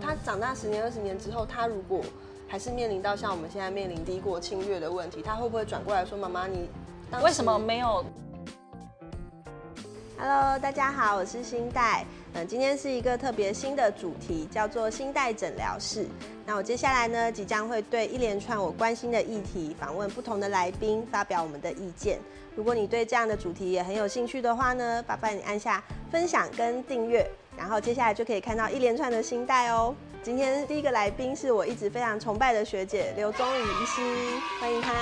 他长大十年、二十年之后，他如果还是面临到像我们现在面临低国侵略的问题，他会不会转过来说：“妈妈，你为什么没有？”Hello，大家好，我是新代。嗯，今天是一个特别新的主题，叫做新代诊疗室。那我接下来呢，即将会对一连串我关心的议题，访问不同的来宾，发表我们的意见。如果你对这样的主题也很有兴趣的话呢，麻烦你按下分享跟订阅。然后接下来就可以看到一连串的新代哦。今天第一个来宾是我一直非常崇拜的学姐刘宗宇医师，欢迎她。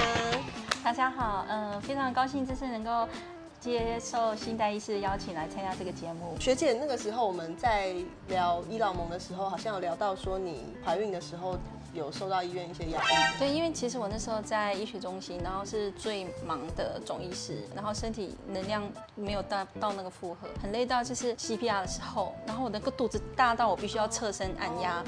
大家好，嗯，非常高兴这次能够接受新代医师的邀请来参加这个节目。学姐，那个时候我们在聊伊老蒙的时候，好像有聊到说你怀孕的时候。有受到医院一些压力，对，因为其实我那时候在医学中心，然后是最忙的总医师，然后身体能量没有到到那个负荷，很累到就是 CPR 的时候，然后我那个肚子大到我必须要侧身按压，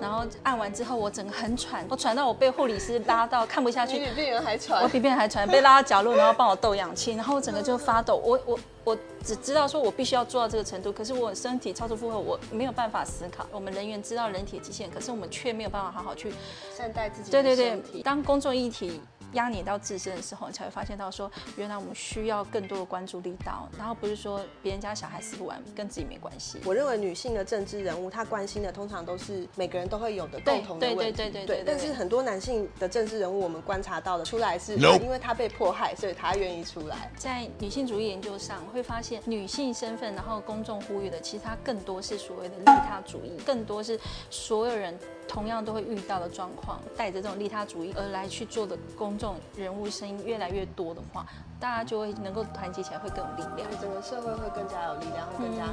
然后按完之后我整个很喘，我喘到我被护理师拉到看不下去，比病人还喘，我比病人还喘，被拉到角落，然后帮我斗氧气，然后我整个就发抖，我我。我只知道说，我必须要做到这个程度，可是我身体超出负荷，我没有办法思考。我们人员知道人体极限，可是我们却没有办法好好去善待自己。对对对，当公众议题。压你到自身的时候，你才会发现到说，原来我们需要更多的关注力道，然后不是说别人家小孩死不完，跟自己没关系。我认为女性的政治人物，她关心的通常都是每个人都会有的共同的问题。对对对对对。但是很多男性的政治人物，我们观察到的出来是，因为他被迫害，所以他愿意出来。在女性主义研究上，会发现女性身份，然后公众呼吁的，其实它更多是所谓的利他主义，更多是所有人。同样都会遇到的状况，带着这种利他主义而来去做的公众人物声音越来越多的话。大家就会能够团结起来，会更有力量，整个社会会更加有力量，会更加。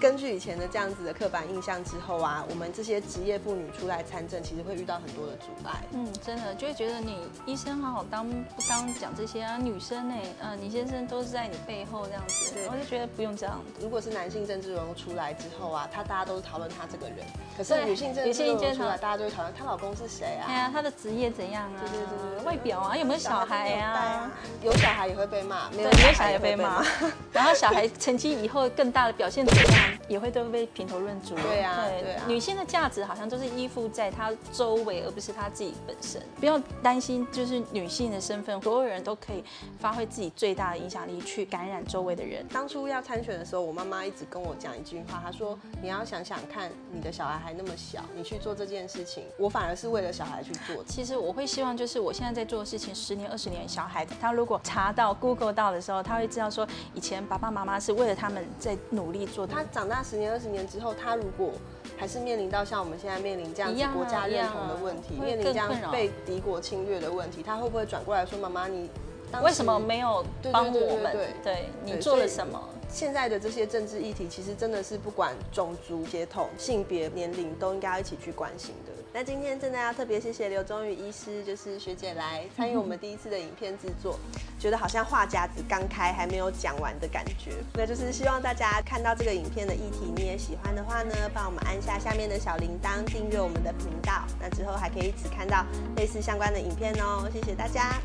根据以前的这样子的刻板印象之后啊，我们这些职业妇女出来参政，其实会遇到很多的阻碍。嗯，真的就会觉得你医生好好当不当讲这些啊？女生呢？嗯，你先生都是在你背后这样子，我就觉得不用这样。如果是男性政治人物出来之后啊，他大家都是讨论他这个人，可是女性政治人物出来，大家都会讨论她老公是谁啊？对啊，她的职业怎样啊？对对对对，外表啊，有没有小孩啊？有小孩。也会被骂，没有小孩也被骂，然后小孩成绩以后更大的表现怎样，也会都被评头论足。对啊，对啊。女性的价值好像都是依附在她周围，而不是她自己本身。不要担心，就是女性的身份，所有人都可以发挥自己最大的影响力，去感染周围的人。当初要参选的时候，我妈妈一直跟我讲一句话，她说：“你要想想看，你的小孩还那么小，你去做这件事情，我反而是为了小孩去做。”其实我会希望，就是我现在在做的事情，十年、二十年，小孩他如果查到 Google 到的。时候，他会知道说，以前爸爸妈妈是为了他们在努力做。他长大十年、二十年之后，他如果还是面临到像我们现在面临这样子国家认同的问题，面临这样被敌国侵略的问题，他会不会转过来说：“妈妈，你为什么没有帮我们？对你做了什么？”现在的这些政治议题，其实真的是不管种族、血统、性别、年龄，都应该要一起去关心的。那今天真的要特别谢谢刘忠宇医师，就是学姐来参与我们第一次的影片制作，觉得好像话匣子刚开，还没有讲完的感觉。那就是希望大家看到这个影片的议题，你也喜欢的话呢，帮我们按下下面的小铃铛，订阅我们的频道。那之后还可以一直看到类似相关的影片哦。谢谢大家。